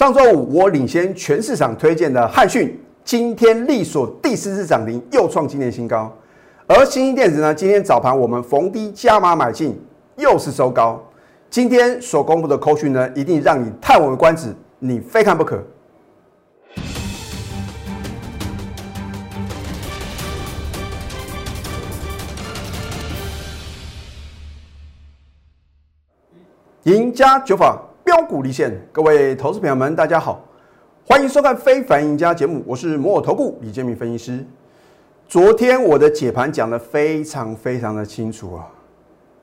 上周五我领先全市场推荐的汉讯，今天力所第四次涨停，又创今年新高。而新兴电子呢，今天早盘我们逢低加码买进，又是收高。今天所公布的扣讯呢，一定让你叹为观止，你非看不可。赢家九法标股立线，各位投资朋友们，大家好，欢迎收看《非凡赢家》节目，我是摩尔投顾李建明分析师。昨天我的解盘讲的非常非常的清楚啊，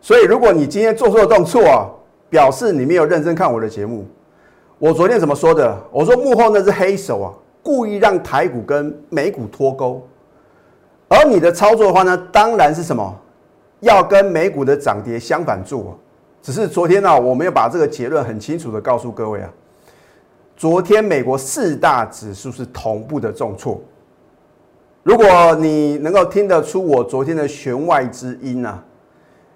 所以如果你今天做错动作啊，表示你没有认真看我的节目。我昨天怎么说的？我说幕后那只黑手啊，故意让台股跟美股脱钩，而你的操作的话呢，当然是什么，要跟美股的涨跌相反做。只是昨天呢，我没有把这个结论很清楚的告诉各位啊。昨天美国四大指数是同步的重挫。如果你能够听得出我昨天的弦外之音啊，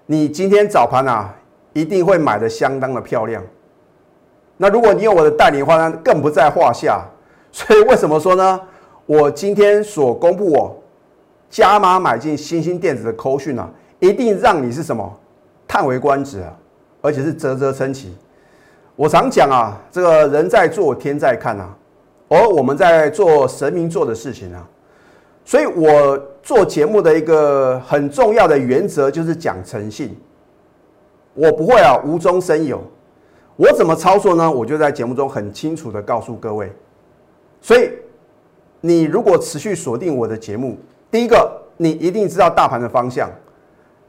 你今天早盘啊一定会买的相当的漂亮。那如果你有我的代理的话呢，更不在话下。所以为什么说呢？我今天所公布我加码买进新兴电子的扣讯啊，一定让你是什么叹为观止啊！而且是啧啧称奇。我常讲啊，这个人在做，天在看啊。而我们在做神明做的事情啊。所以我做节目的一个很重要的原则就是讲诚信。我不会啊无中生有。我怎么操作呢？我就在节目中很清楚的告诉各位。所以你如果持续锁定我的节目，第一个你一定知道大盘的方向。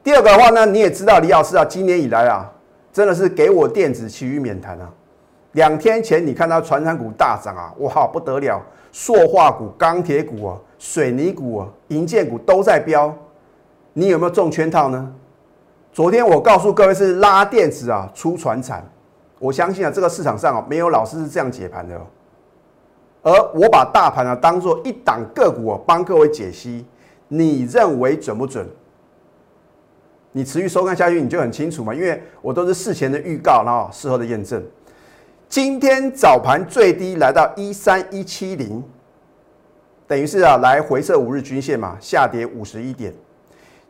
第二个的话呢，你也知道李老师啊，今年以来啊。真的是给我电子，其余免谈啊！两天前你看到船产股大涨啊，哇，不得了！塑化股、钢铁股啊、水泥股啊、银建股都在飙，你有没有中圈套呢？昨天我告诉各位是拉电子啊，出船产，我相信啊，这个市场上啊，没有老师是这样解盘的哦。而我把大盘啊当做一档个股啊，帮各位解析，你认为准不准？你持续收看下去，你就很清楚嘛，因为我都是事前的预告，然后事后的验证。今天早盘最低来到一三一七零，等于是啊来回撤五日均线嘛，下跌五十一点。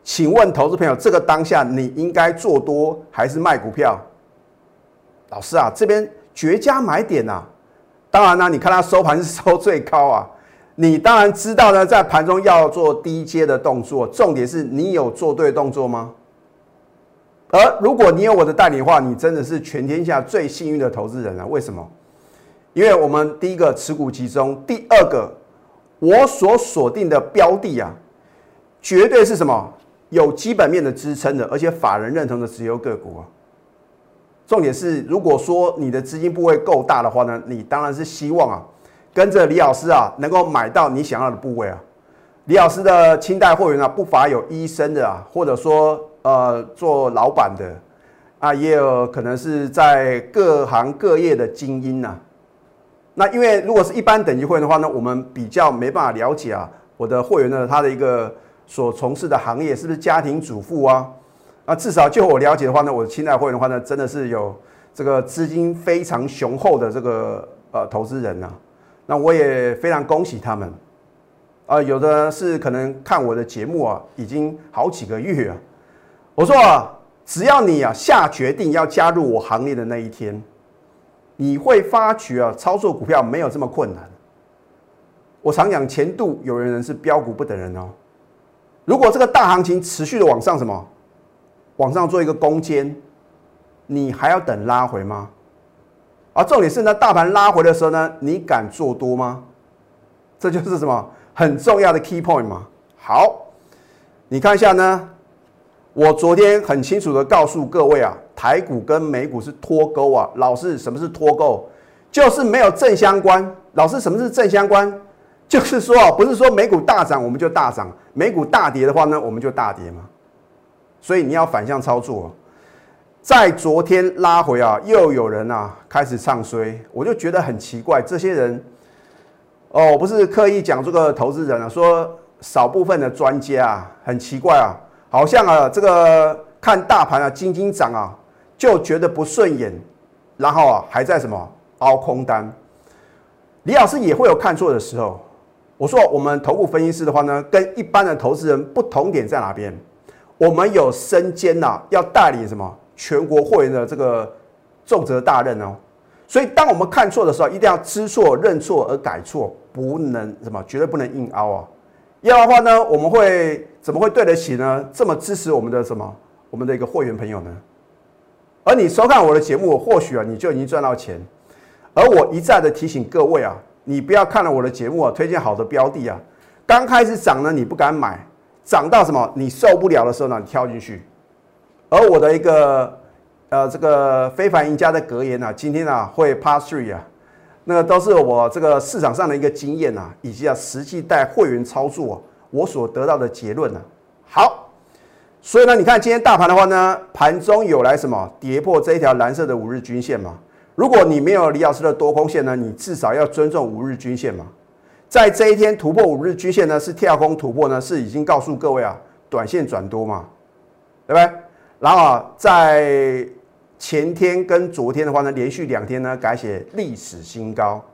请问投资朋友，这个当下你应该做多还是卖股票？老师啊，这边绝佳买点呐！当然呢，你看它收盘是收最高啊，你当然知道呢，在盘中要做低阶的动作，重点是你有做对动作吗？而如果你有我的代理的话，你真的是全天下最幸运的投资人啊！为什么？因为我们第一个持股集中，第二个我所锁定的标的啊，绝对是什么有基本面的支撑的，而且法人认同的持有个股啊。重点是，如果说你的资金部位够大的话呢，你当然是希望啊，跟着李老师啊，能够买到你想要的部位啊。李老师的清代会员啊，不乏有医生的啊，或者说。呃，做老板的啊，也有可能是在各行各业的精英呐。那因为如果是一般等级会员的话呢，我们比较没办法了解啊，我的会员呢，他的一个所从事的行业是不是家庭主妇啊？啊，至少就我了解的话呢，我的亲代会员的话呢，真的是有这个资金非常雄厚的这个呃投资人呐。那我也非常恭喜他们啊，有的是可能看我的节目啊，已经好几个月啊。我说啊，只要你啊下决定要加入我行列的那一天，你会发觉啊，操作股票没有这么困难。我常讲，前度有人人是标股不等人哦。如果这个大行情持续的往上什么，往上做一个攻坚，你还要等拉回吗？而重点是呢，大盘拉回的时候呢，你敢做多吗？这就是什么很重要的 key point 嘛。好，你看一下呢。我昨天很清楚的告诉各位啊，台股跟美股是脱钩啊。老师，什么是脱钩？就是没有正相关。老师，什么是正相关？就是说啊，不是说美股大涨我们就大涨，美股大跌的话呢，我们就大跌嘛。所以你要反向操作。在昨天拉回啊，又有人啊开始唱衰，我就觉得很奇怪。这些人哦，我不是刻意讲这个投资人啊，说少部分的专家啊，很奇怪啊。好像啊，这个看大盘啊，金金涨啊，就觉得不顺眼，然后啊，还在什么凹空单？李老师也会有看错的时候。我说我们投顾分析师的话呢，跟一般的投资人不同点在哪边？我们有身兼呐，要代理什么全国会员的这个重责大任哦。所以当我们看错的时候，一定要知错认错而改错，不能什么绝对不能硬凹啊。要的话呢，我们会怎么会对得起呢？这么支持我们的什么我们的一个会员朋友呢？而你收看我的节目，或许啊你就已经赚到钱。而我一再的提醒各位啊，你不要看了我的节目啊，推荐好的标的啊，刚开始涨呢你不敢买，涨到什么你受不了的时候呢，你跳进去。而我的一个呃这个非凡赢家的格言啊，今天啊会 pass three 啊。那都是我这个市场上的一个经验呐，以及啊实际带会员操作我所得到的结论呢。好，所以呢，你看今天大盘的话呢，盘中有来什么跌破这一条蓝色的五日均线嘛？如果你没有李老师的多空线呢，你至少要尊重五日均线嘛。在这一天突破五日均线呢，是跳空突破呢，是已经告诉各位啊，短线转多嘛，对不对？然后啊，在前天跟昨天的话呢，连续两天呢改写历史新高。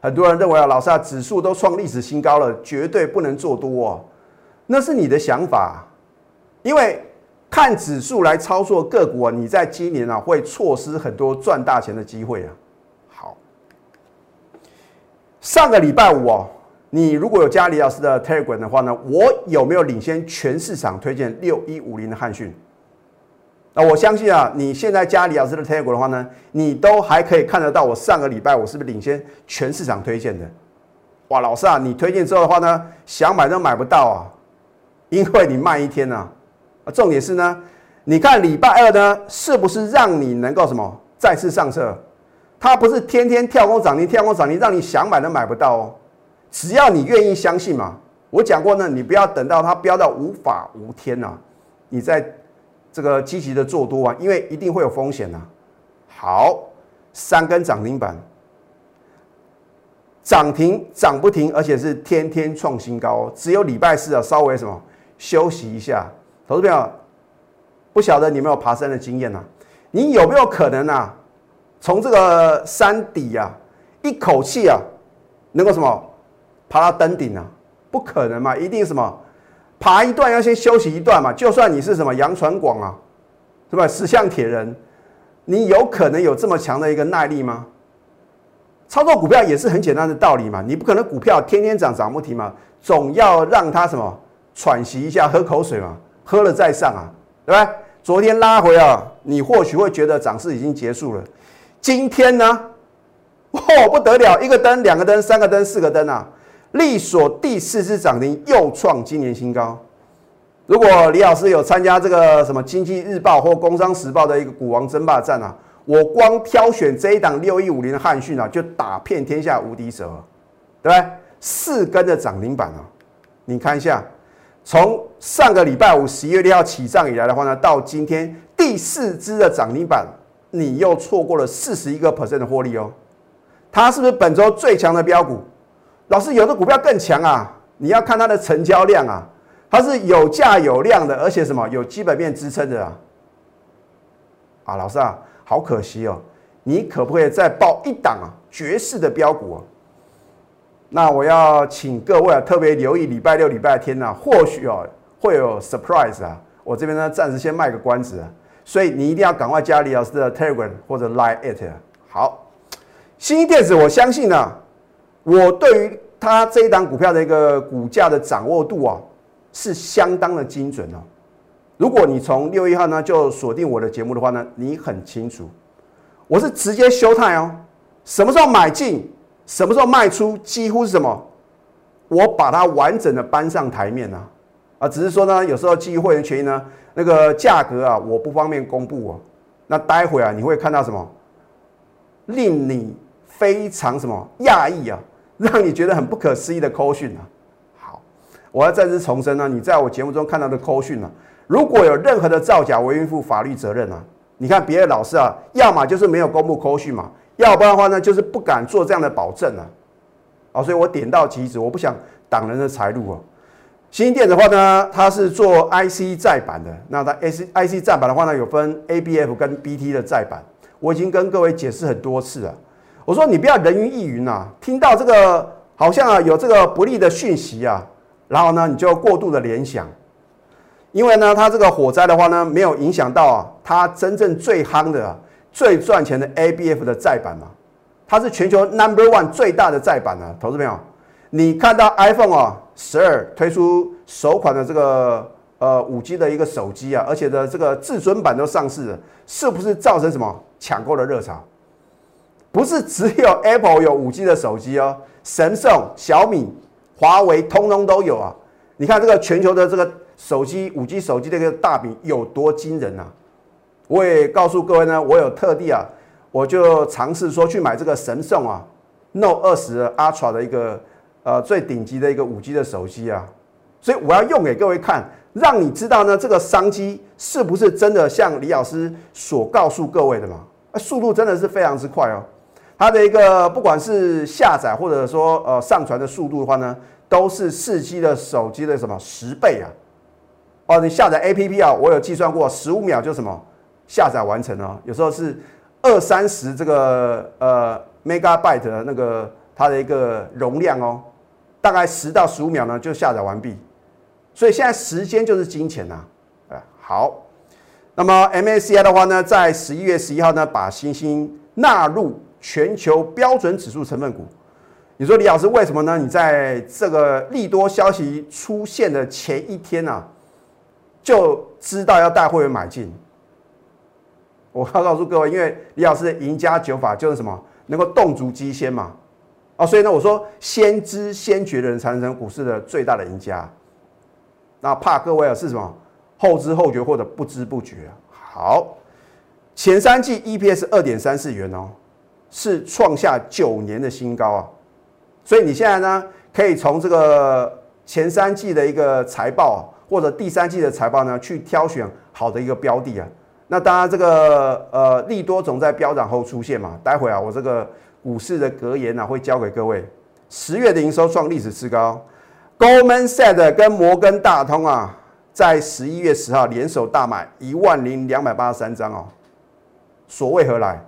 很多人认为啊，老师啊，指数都创历史新高了，绝对不能做多哦。那是你的想法，因为看指数来操作个股啊，你在今年啊会错失很多赚大钱的机会啊。好，上个礼拜五哦，你如果有加李老师的 Telegram 的话呢，我有没有领先全市场推荐六一五零的汉讯？那我相信啊，你现在加李老师的 Telegram 的话呢，你都还可以看得到我上个礼拜我是不是领先全市场推荐的？哇，老师啊，你推荐之后的话呢，想买都买不到啊，因为你慢一天呐。啊，重点是呢，你看礼拜二呢，是不是让你能够什么再次上车？它不是天天跳空涨停，跳空涨停，让你想买都买不到哦。只要你愿意相信嘛，我讲过呢，你不要等到它飙到无法无天呐，你再。这个积极的做多啊，因为一定会有风险呐。好，三根涨停板，涨停涨不停，而且是天天创新高。只有礼拜四啊，稍微什么休息一下。投资朋友，不晓得你有没有爬山的经验呐？你有没有可能啊，从这个山底啊，一口气啊，能够什么爬到登顶啊？不可能嘛，一定什么？爬一段要先休息一段嘛，就算你是什么杨传广啊，是吧？石像铁人，你有可能有这么强的一个耐力吗？操作股票也是很简单的道理嘛，你不可能股票天天涨涨不停嘛，总要让它什么喘息一下，喝口水嘛，喝了再上啊，对吧？昨天拉回啊，你或许会觉得涨势已经结束了，今天呢，哦不得了，一个灯、两个灯、三个灯、四个灯啊！力所第四次涨停，又创今年新高。如果李老师有参加这个什么经济日报或工商时报的一个股王争霸战啊，我光挑选这一档六一五零的汉讯啊，就打遍天下无敌手，对不对？四根的涨停板啊，你看一下，从上个礼拜五十一月六号起涨以来的话呢，到今天第四支的涨停板，你又错过了四十一个 percent 的获利哦。它是不是本周最强的标股？老师，有的股票更强啊！你要看它的成交量啊，它是有价有量的，而且什么有基本面支撑的啊！啊，老师啊，好可惜哦，你可不可以再报一档啊绝世的标股啊？那我要请各位啊特别留意礼拜六、礼拜天呢，或许哦会有 surprise 啊！我这边呢暂时先卖个关子啊，所以你一定要赶快加李老师的 Telegram 或者 Line it。好，新一电子，我相信呢。我对于它这一档股票的一个股价的掌握度啊，是相当的精准哦。如果你从六月一号呢就锁定我的节目的话呢，你很清楚，我是直接休态哦。什么时候买进，什么时候卖出，几乎是什么？我把它完整的搬上台面呢，啊，只是说呢，有时候基于会员权益呢，那个价格啊，我不方便公布哦。那待会啊，你会看到什么？令你非常什么讶异啊？让你觉得很不可思议的扣讯啊！好，我要再次重申呢，你在我节目中看到的扣讯啊，如果有任何的造假，我愿负法律责任啊！你看别的老师啊，要么就是没有公布扣讯嘛，要不然的话呢，就是不敢做这样的保证啊！啊，所以我点到即止，我不想挡人的财路啊。新店的话呢，它是做 IC 载板的，那它 IC IC 载板的话呢，有分 ABF 跟 BT 的载板，我已经跟各位解释很多次了。我说你不要人云亦云啊，听到这个好像啊有这个不利的讯息啊，然后呢你就过度的联想，因为呢它这个火灾的话呢没有影响到啊它真正最夯的、最赚钱的 ABF 的载板嘛，它是全球 Number One 最大的载板啊，投资朋友，你看到 iPhone 啊十二推出首款的这个呃五 G 的一个手机啊，而且的这个至尊版都上市了，是不是造成什么抢购的热潮？不是只有 Apple 有五 G 的手机哦，神送、小米、华为通通都有啊！你看这个全球的这个手机五 G 手机的一个大饼有多惊人啊！我也告诉各位呢，我有特地啊，我就尝试说去买这个神送啊 Note 二十 Ultra 的一个呃最顶级的一个五 G 的手机啊，所以我要用给各位看，让你知道呢这个商机是不是真的像李老师所告诉各位的嘛？速度真的是非常之快哦！它的一个不管是下载或者说呃上传的速度的话呢，都是四 G 的手机的什么十倍啊？哦，你下载 APP 啊，我有计算过，十五秒就什么下载完成了。有时候是二三十这个呃 megabyte 的那个它的一个容量哦，大概十到十五秒呢就下载完毕。所以现在时间就是金钱呐。啊，好，那么 MACI 的话呢，在十一月十一号呢，把星星纳入。全球标准指数成分股，你说李老师为什么呢？你在这个利多消息出现的前一天啊，就知道要带会员买进。我要告诉各位，因为李老师的赢家九法就是什么，能够动足机先嘛，啊，所以呢，我说先知先觉的人才能成股市的最大的赢家。那怕各位啊是什么后知后觉或者不知不觉。好，前三季 EPS 二点三四元哦。是创下九年的新高啊，所以你现在呢，可以从这个前三季的一个财报啊或者第三季的财报呢，去挑选好的一个标的啊。那当然，这个呃利多总在飙涨后出现嘛。待会啊，我这个股市的格言呢，会教给各位。十月的营收创历史次高，Goldman Sachs 跟摩根大通啊，在十一月十号联手大买一万零两百八十三张哦。所谓何来？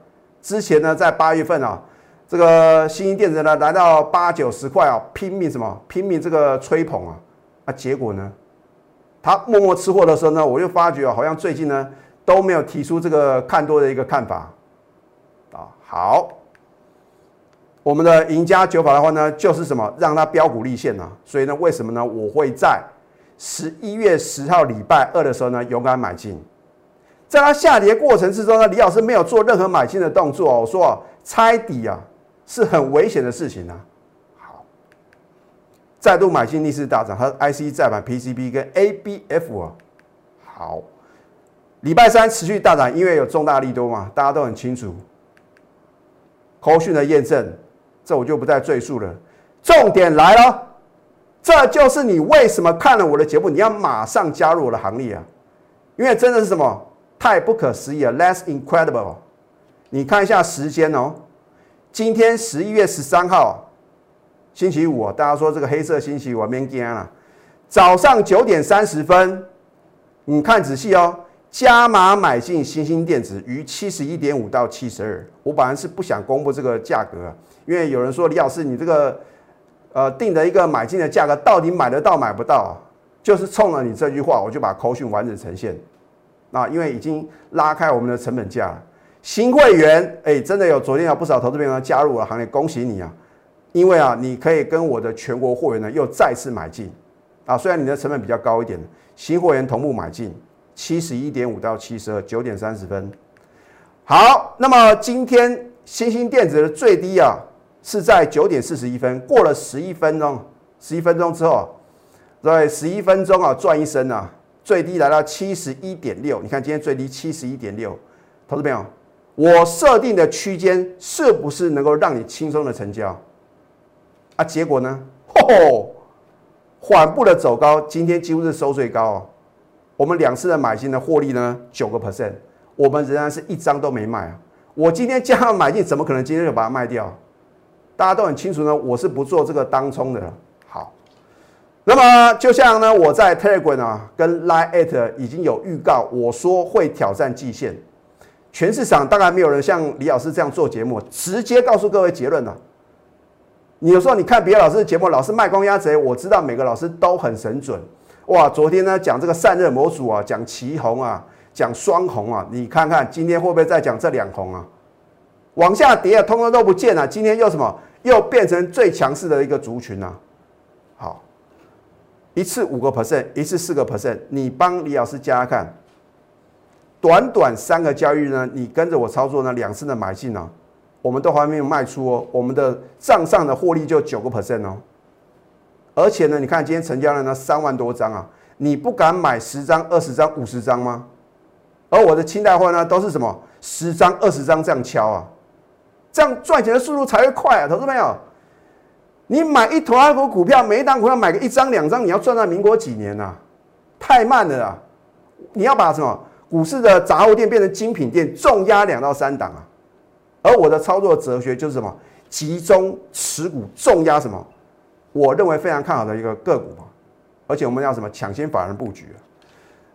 之前呢，在八月份啊，这个新兴电子呢来到八九十块啊，拼命什么？拼命这个吹捧啊，啊，结果呢，他默默吃货的时候呢，我就发觉啊，好像最近呢都没有提出这个看多的一个看法啊。好，我们的赢家九法的话呢，就是什么，让它标股立现啊。所以呢，为什么呢？我会在十一月十号礼拜二的时候呢，勇敢买进。在它下跌过程之中呢，李老师没有做任何买进的动作。我说啊，猜底啊是很危险的事情啊。好，再度买进逆势大涨，它 IC 再版 PCB 跟 ABF 啊。好，礼拜三持续大涨，因为有重大利多嘛，大家都很清楚。口讯的验证，这我就不再赘述了。重点来了，这就是你为什么看了我的节目，你要马上加入我的行列啊？因为真的是什么？太不可思议了，less incredible。你看一下时间哦，今天十一月十三号，星期五大家说这个黑色星期五没惊了。早上九点三十分，你看仔细哦，加码买进新兴电子于七十一点五到七十二。我本来是不想公布这个价格，因为有人说李老师，你这个呃定的一个买进的价格，到底买得到买不到？就是冲了你这句话，我就把口讯完整呈现。啊，因为已经拉开我们的成本价了。新会员，哎，真的有昨天有不少投资朋友加入我的行列，恭喜你啊！因为啊，你可以跟我的全国货源呢又再次买进啊，虽然你的成本比较高一点，新会员同步买进七十一点五到七十二九点三十分。好，那么今天新兴电子的最低啊是在九点四十一分，过了十一分钟，十一分钟之后，在十一分钟啊赚一升啊。最低来到七十一点六，你看今天最低七十一点六，投资朋友，我设定的区间是不是能够让你轻松的成交？啊，结果呢？吼，缓步的走高，今天几乎是收最高哦。我们两次的买进的获利呢，九个 percent，我们仍然是一张都没卖啊。我今天加上买进，怎么可能今天就把它卖掉？大家都很清楚呢，我是不做这个当冲的。好那么就像呢，我在 Telegram 啊跟 Line at 已经有预告，我说会挑战季线。全市场大概没有人像李老师这样做节目，直接告诉各位结论了。你有时候你看别的老师的节目，老是卖光鸭贼，我知道每个老师都很神准。哇，昨天呢讲这个散热模组啊，讲旗红啊，讲双红啊，你看看今天会不会再讲这两红啊？往下跌啊，通通都不见了。今天又什么？又变成最强势的一个族群啊。一次五个 percent，一次四个 percent，你帮李老师加加看。短短三个交易日呢，你跟着我操作呢，两次的买进呢，我们都还没有卖出哦，我们的账上的获利就九个 percent 哦。而且呢，你看今天成交量呢三万多张啊，你不敢买十张、二十张、五十张吗？而我的清代货呢，都是什么十张、二十张这样敲啊，这样赚钱的速度才会快啊，投资朋友，你买一坨二股股票，每一档股票买个一张两张，你要赚到民国几年呐？太慢了啊！你要把什么？股市的杂货店变成精品店，重压两到三档啊！而我的操作哲学就是什么？集中持股，重压什么？我认为非常看好的一个个股嘛。而且我们要什么？抢先法人布局啊！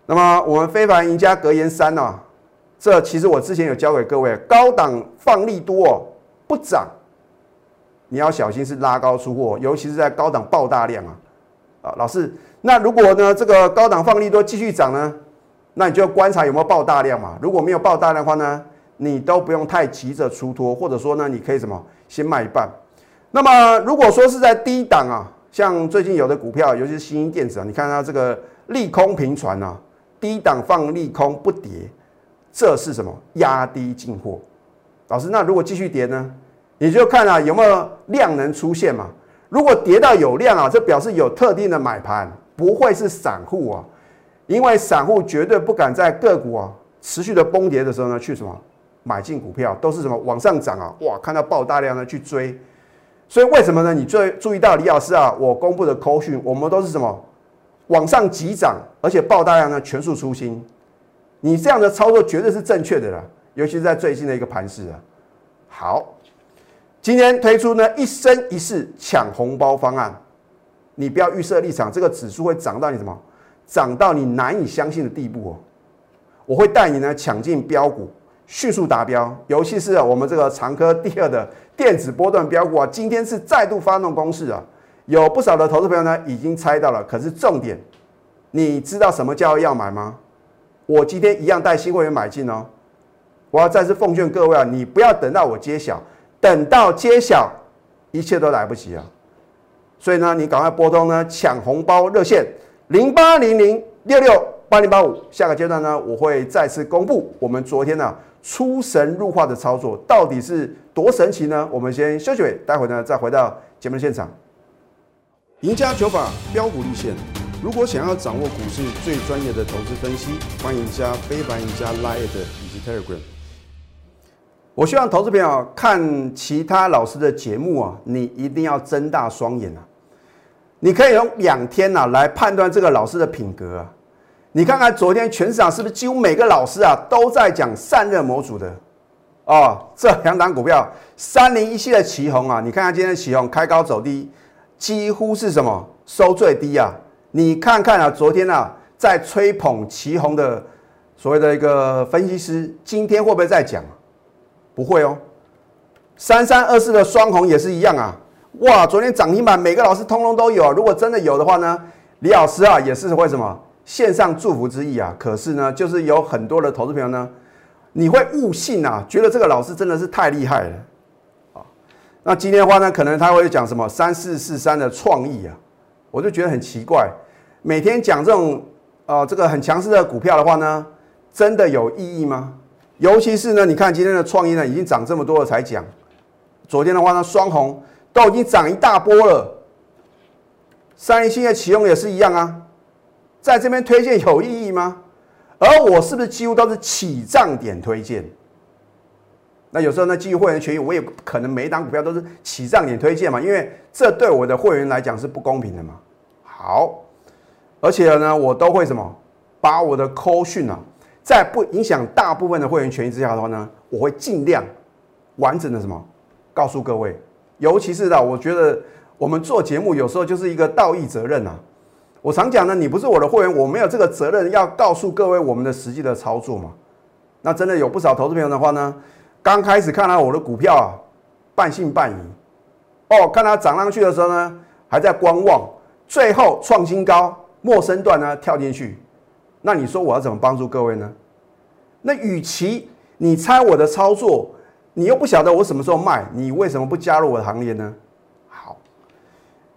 那么我们非凡赢家格言三呢？这其实我之前有教给各位，高档放利多哦，不涨，你要小心是拉高出货，尤其是在高档爆大量啊！啊，老师，那如果呢这个高档放利多继续涨呢？那你就要观察有没有爆大量嘛？如果没有爆大量的话呢，你都不用太急着出脱，或者说呢，你可以什么先卖一半。那么如果说是在低档啊，像最近有的股票，尤其是新兴电子啊，你看它这个利空频传啊，低档放利空不跌，这是什么？压低进货。老师，那如果继续跌呢？你就看啊有没有量能出现嘛？如果跌到有量啊，这表示有特定的买盘，不会是散户啊。因为散户绝对不敢在个股啊持续的崩跌的时候呢，去什么买进股票，都是什么往上涨啊，哇，看到爆大量的去追。所以为什么呢？你最注意到李老师啊，我公布的口讯，我们都是什么往上急涨，而且爆大量呢，全数出清。你这样的操作绝对是正确的啦，尤其是在最近的一个盘势啊。好，今天推出呢一生一世抢红包方案，你不要预设立场，这个指数会涨到你什么？涨到你难以相信的地步哦！我会带你呢抢进标股，迅速达标。尤其是我们这个长科第二的电子波段标股啊，今天是再度发动攻势啊！有不少的投资朋友呢已经猜到了，可是重点，你知道什么叫要买吗？我今天一样带新会员买进哦！我要再次奉劝各位啊，你不要等到我揭晓，等到揭晓，一切都来不及啊！所以呢，你赶快拨通呢抢红包热线。零八零零六六八零八五，下个阶段呢，我会再次公布我们昨天呢出神入化的操作到底是多神奇呢？我们先休息，待会呢再回到节目现场。赢家九法标股立线，如果想要掌握股市最专业的投资分析，欢迎加非凡、赢家 Line 以及 Telegram。我希望投资朋友看其他老师的节目啊，你一定要睁大双眼啊！你可以用两天呐来判断这个老师的品格啊！你看看昨天全市场是不是几乎每个老师啊都在讲散热模组的哦？这两档股票三零一七的旗红啊，你看看今天旗红开高走低，几乎是什么收最低啊？你看看啊，昨天啊在吹捧旗红的所谓的一个分析师，今天会不会再讲？不会哦。三三二四的双红也是一样啊。哇，昨天涨停板每个老师通通都有啊。如果真的有的话呢，李老师啊也是会什么献上祝福之意啊。可是呢，就是有很多的投资朋友呢，你会误信啊，觉得这个老师真的是太厉害了啊。那今天的话呢，可能他会讲什么三四四三的创意啊，我就觉得很奇怪。每天讲这种啊这个很强势的股票的话呢，真的有意义吗？尤其是呢，你看今天的创意呢已经涨这么多了才讲，昨天的话呢双红。都已经涨一大波了，三星的启用也是一样啊，在这边推荐有意义吗？而我是不是几乎都是起涨点推荐？那有时候呢，基于会员权益，我也不可能每一档股票都是起涨点推荐嘛，因为这对我的会员来讲是不公平的嘛。好，而且呢，我都会什么，把我的扣讯啊，在不影响大部分的会员权益之下的话呢，我会尽量完整的什么，告诉各位。尤其是的，我觉得我们做节目有时候就是一个道义责任呐。我常讲呢，你不是我的会员，我没有这个责任要告诉各位我们的实际的操作嘛。那真的有不少投资朋友的话呢，刚开始看到我的股票啊，半信半疑。哦，看它涨上去的时候呢，还在观望，最后创新高，陌生段呢跳进去。那你说我要怎么帮助各位呢？那与其你猜我的操作，你又不晓得我什么时候卖，你为什么不加入我的行列呢？好，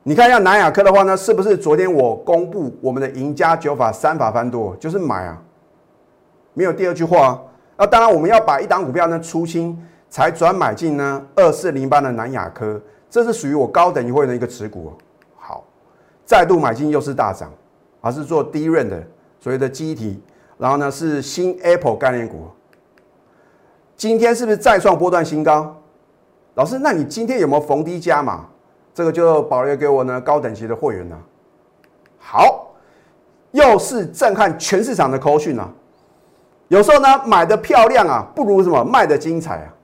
你看一下南亚科的话呢，是不是昨天我公布我们的赢家九法三法翻多，就是买啊，没有第二句话。那当然我们要把一档股票呢出清才转买进呢二四零八的南亚科，这是属于我高等一会的一个持股。好，再度买进又是大涨，而是做低润的所谓的基体。然后呢，是新 Apple 概念股，今天是不是再创波段新高？老师，那你今天有没有逢低加码？这个就保留给我呢高等级的会员呢。好，又是震撼全市场的口讯啊！有时候呢，买的漂亮啊，不如什么卖的精彩啊！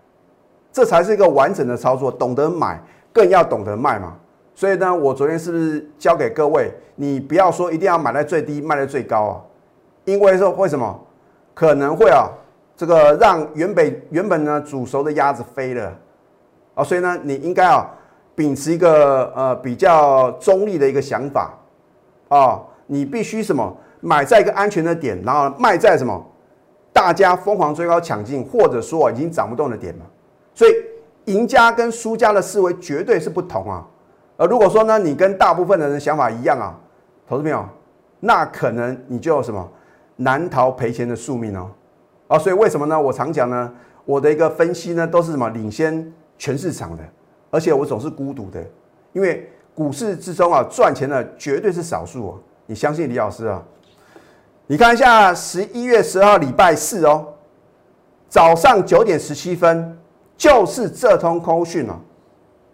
这才是一个完整的操作，懂得买更要懂得卖嘛。所以呢，我昨天是不是教给各位，你不要说一定要买在最低，卖在最高啊？因为说为什么可能会啊？这个让原本原本呢煮熟的鸭子飞了啊，所以呢，你应该啊秉持一个呃比较中立的一个想法啊，你必须什么买在一个安全的点，然后卖在什么大家疯狂追高抢进，或者说已经涨不动的点嘛。所以赢家跟输家的思维绝对是不同啊。而如果说呢，你跟大部分的人想法一样啊，投资朋友，那可能你就什么？难逃赔钱的宿命哦，啊，所以为什么呢？我常讲呢，我的一个分析呢，都是什么领先全市场的，而且我总是孤独的，因为股市之中啊，赚钱的绝对是少数哦。你相信李老师啊？你看一下十一月十号礼拜四哦，早上九点十七分，就是这通空讯哦，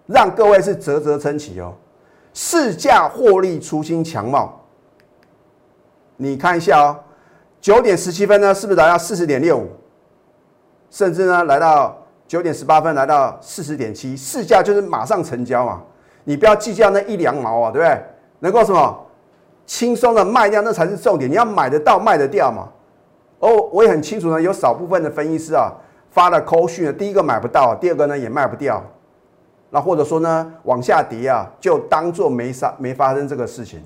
让各位是啧啧称奇哦，市价获利出新强貌，你看一下哦。九点十七分呢，是不是来到四十点六五？甚至呢，来到九点十八分，来到四十点七，市价就是马上成交嘛。你不要计较那一两毛啊，对不对？能够什么轻松的卖掉，那才是重点。你要买得到，卖得掉嘛。哦，我也很清楚呢，有少部分的分析师啊发了扣讯呢，第一个买不到，第二个呢也卖不掉。那或者说呢，往下跌啊，就当做没发没发生这个事情。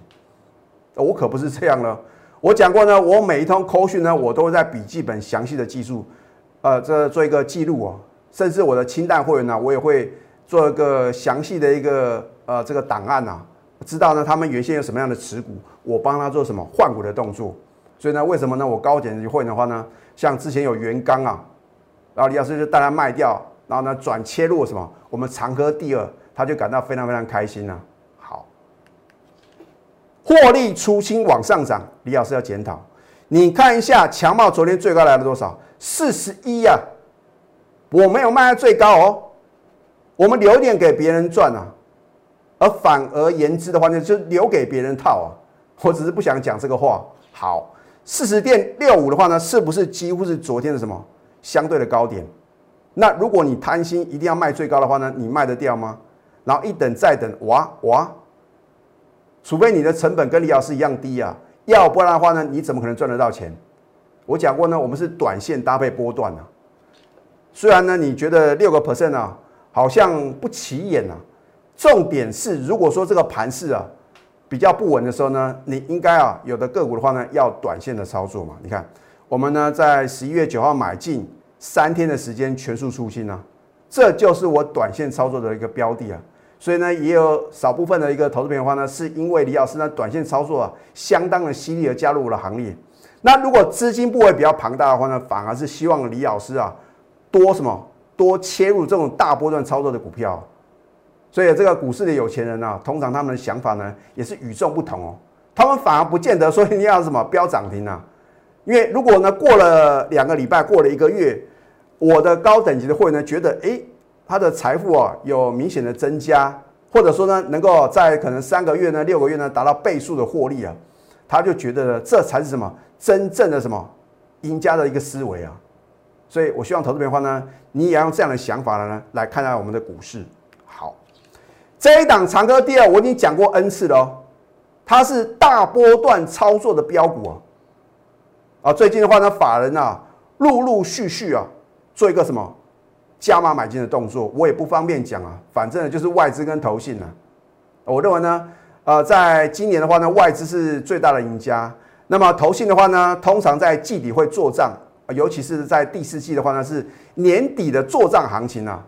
我可不是这样了。我讲过呢，我每一通口讯呢，我都会在笔记本详细的记述，呃，这做一个记录哦。甚至我的清淡会员呢，我也会做一个详细的一个呃这个档案呐，知道呢他们原先有什么样的持股，我帮他做什么换股的动作。所以呢，为什么呢？我高点会员的话呢，像之前有元刚啊，然后李老师就带他卖掉，然后呢转切入什么，我们长科第二，他就感到非常非常开心呐。获利出清往上涨，李老师要检讨。你看一下强茂昨天最高来了多少？四十一呀，我没有卖在最高哦，我们留点给别人赚啊。而反而言之的话呢，就留给别人套啊。我只是不想讲这个话。好，四十点六五的话呢，是不是几乎是昨天的什么相对的高点？那如果你贪心一定要卖最高的话呢，你卖得掉吗？然后一等再等，哇哇！除非你的成本跟李老师一样低啊，要不然的话呢，你怎么可能赚得到钱？我讲过呢，我们是短线搭配波段啊。虽然呢，你觉得六个 percent 啊，好像不起眼啊。重点是，如果说这个盘势啊比较不稳的时候呢，你应该啊有的个股的话呢，要短线的操作嘛。你看，我们呢在十一月九号买进，三天的时间全数出清啊，这就是我短线操作的一个标的啊。所以呢，也有少部分的一个投资朋友的话呢，是因为李老师呢短线操作啊相当的犀利而加入了行列。那如果资金部位比较庞大的话呢，反而是希望李老师啊多什么多切入这种大波段操作的股票。所以这个股市的有钱人呢，通常他们的想法呢也是与众不同哦。他们反而不见得说你要什么飙涨停啊，因为如果呢过了两个礼拜，过了一个月，我的高等级的会员呢觉得哎。他的财富啊有明显的增加，或者说呢，能够在可能三个月呢、六个月呢达到倍数的获利啊，他就觉得这才是什么真正的什么赢家的一个思维啊。所以我希望投资朋友呢，你也要用这样的想法呢来看待我们的股市。好，这一档长歌第二我已经讲过 N 次了哦，它是大波段操作的标股啊。啊，最近的话呢，法人啊陆陆续续啊做一个什么加码买进的动作，我也不方便讲啊，反正就是外资跟投信啊。我认为呢，呃，在今年的话呢，外资是最大的赢家。那么投信的话呢，通常在季底会做账，尤其是在第四季的话呢，是年底的做账行情啊。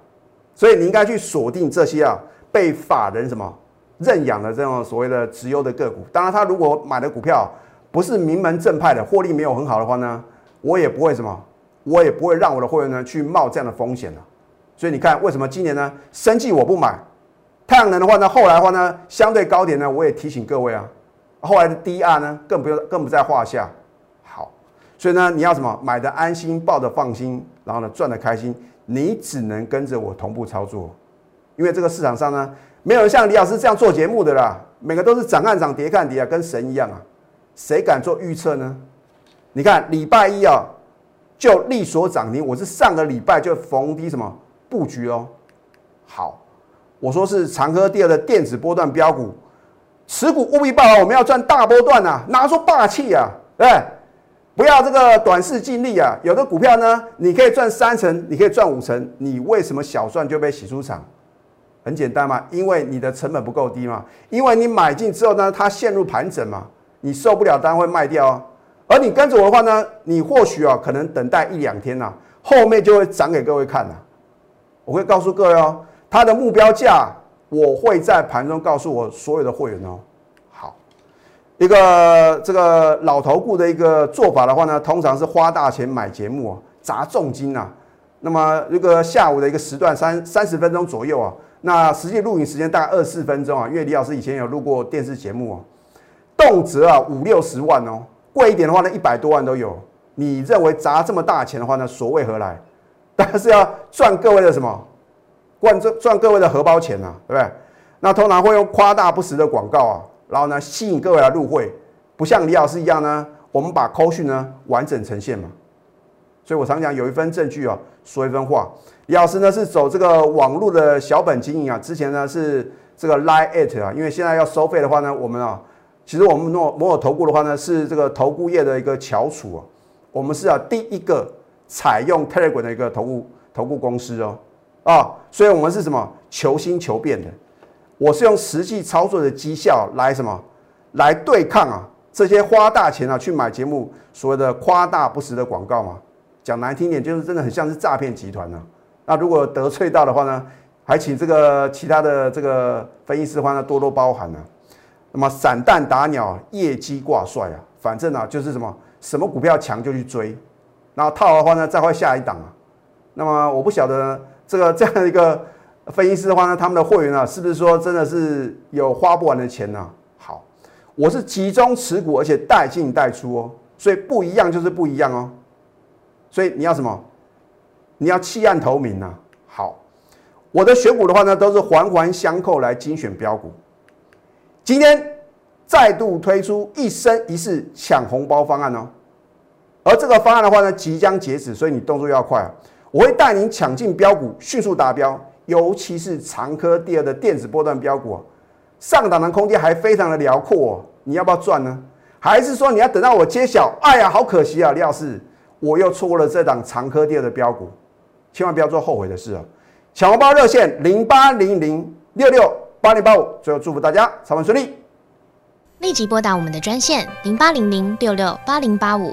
所以你应该去锁定这些啊被法人什么认养的这种所谓的直优的个股。当然，他如果买的股票不是名门正派的，获利没有很好的话呢，我也不会什么，我也不会让我的会员呢去冒这样的风险了。所以你看，为什么今年呢，生计我不买？太阳能的话呢，后来的话呢，相对高点呢，我也提醒各位啊，后来的 DR 呢，更不用更不在话下。好，所以呢，你要什么买的安心，抱的放心，然后呢赚的开心，你只能跟着我同步操作，因为这个市场上呢，没有人像李老师这样做节目的啦，每个都是涨看涨，跌看跌啊，跟神一样啊，谁敢做预测呢？你看礼拜一啊，就利所涨停，我是上个礼拜就逢低什么布局哦，好。我说是长科第二的电子波段标股，持股务必报好，我们要赚大波段呐，拿出霸气啊，对不要这个短视尽力啊。有的股票呢，你可以赚三成，你可以赚五成，你为什么小赚就被洗出场？很简单嘛，因为你的成本不够低嘛，因为你买进之后呢，它陷入盘整嘛，你受不了单会卖掉啊。而你跟着我的话呢，你或许啊，可能等待一两天呐，后面就会涨给各位看了。我会告诉各位哦。它的目标价，我会在盘中告诉我所有的会员哦。好，一个这个老头顾的一个做法的话呢，通常是花大钱买节目啊，砸重金啊。那么这个下午的一个时段三三十分钟左右啊，那实际录影时间大概二四分钟啊。因为李老师以前有录过电视节目啊，动辄啊五六十万哦，贵一点的话呢一百多万都有。你认为砸这么大钱的话呢，所谓何来？当然是要赚各位的什么？赚赚赚各位的荷包钱呐，对不对？那通常会用夸大不实的广告啊，然后呢吸引各位来入会，不像李老师一样呢，我们把扣讯呢完整呈现嘛。所以我常讲有一分证据啊，说一分话。李老师呢是走这个网络的小本经营啊，之前呢是这个 lie at 啊，因为现在要收费的话呢，我们啊，其实我们诺摩尔投顾的话呢是这个投顾业的一个翘楚啊，我们是啊第一个采用 Telegram 的一个投顾投顾公司哦。啊，所以我们是什么求新求变的？我是用实际操作的绩效来什么来对抗啊这些花大钱啊去买节目所谓的夸大不实的广告嘛？讲难听点，就是真的很像是诈骗集团呢。那如果得罪到的话呢，还请这个其他的这个分析师的话呢多多包涵呢。那么散弹打鸟，业绩挂帅啊，反正啊就是什么什么股票强就去追，然后套的话呢再会下一档啊。那么我不晓得。这个 这样的一个分析师的话呢，他们的会员啊，是不是说真的是有花不完的钱呢？好，我是集中持股，而且带进带出哦，所以不一样就是不一样哦。所以你要什么？你要弃暗投明啊。好，我的选股的话呢，都是环环相扣来精选标股。今天再度推出一生一世抢红包方案哦，而这个方案的话呢，即将截止，所以你动作要快啊。我会带您抢进标股，迅速达标，尤其是长科第二的电子波段标股，上档的空间还非常的辽阔哦。你要不要赚呢？还是说你要等到我揭晓？哎呀，好可惜啊，李老师，我又错过了这档长科第二的标股，千万不要做后悔的事啊！抢红包热线零八零零六六八零八五，最后祝福大家操盘顺利，立即拨打我们的专线零八零零六六八零八五。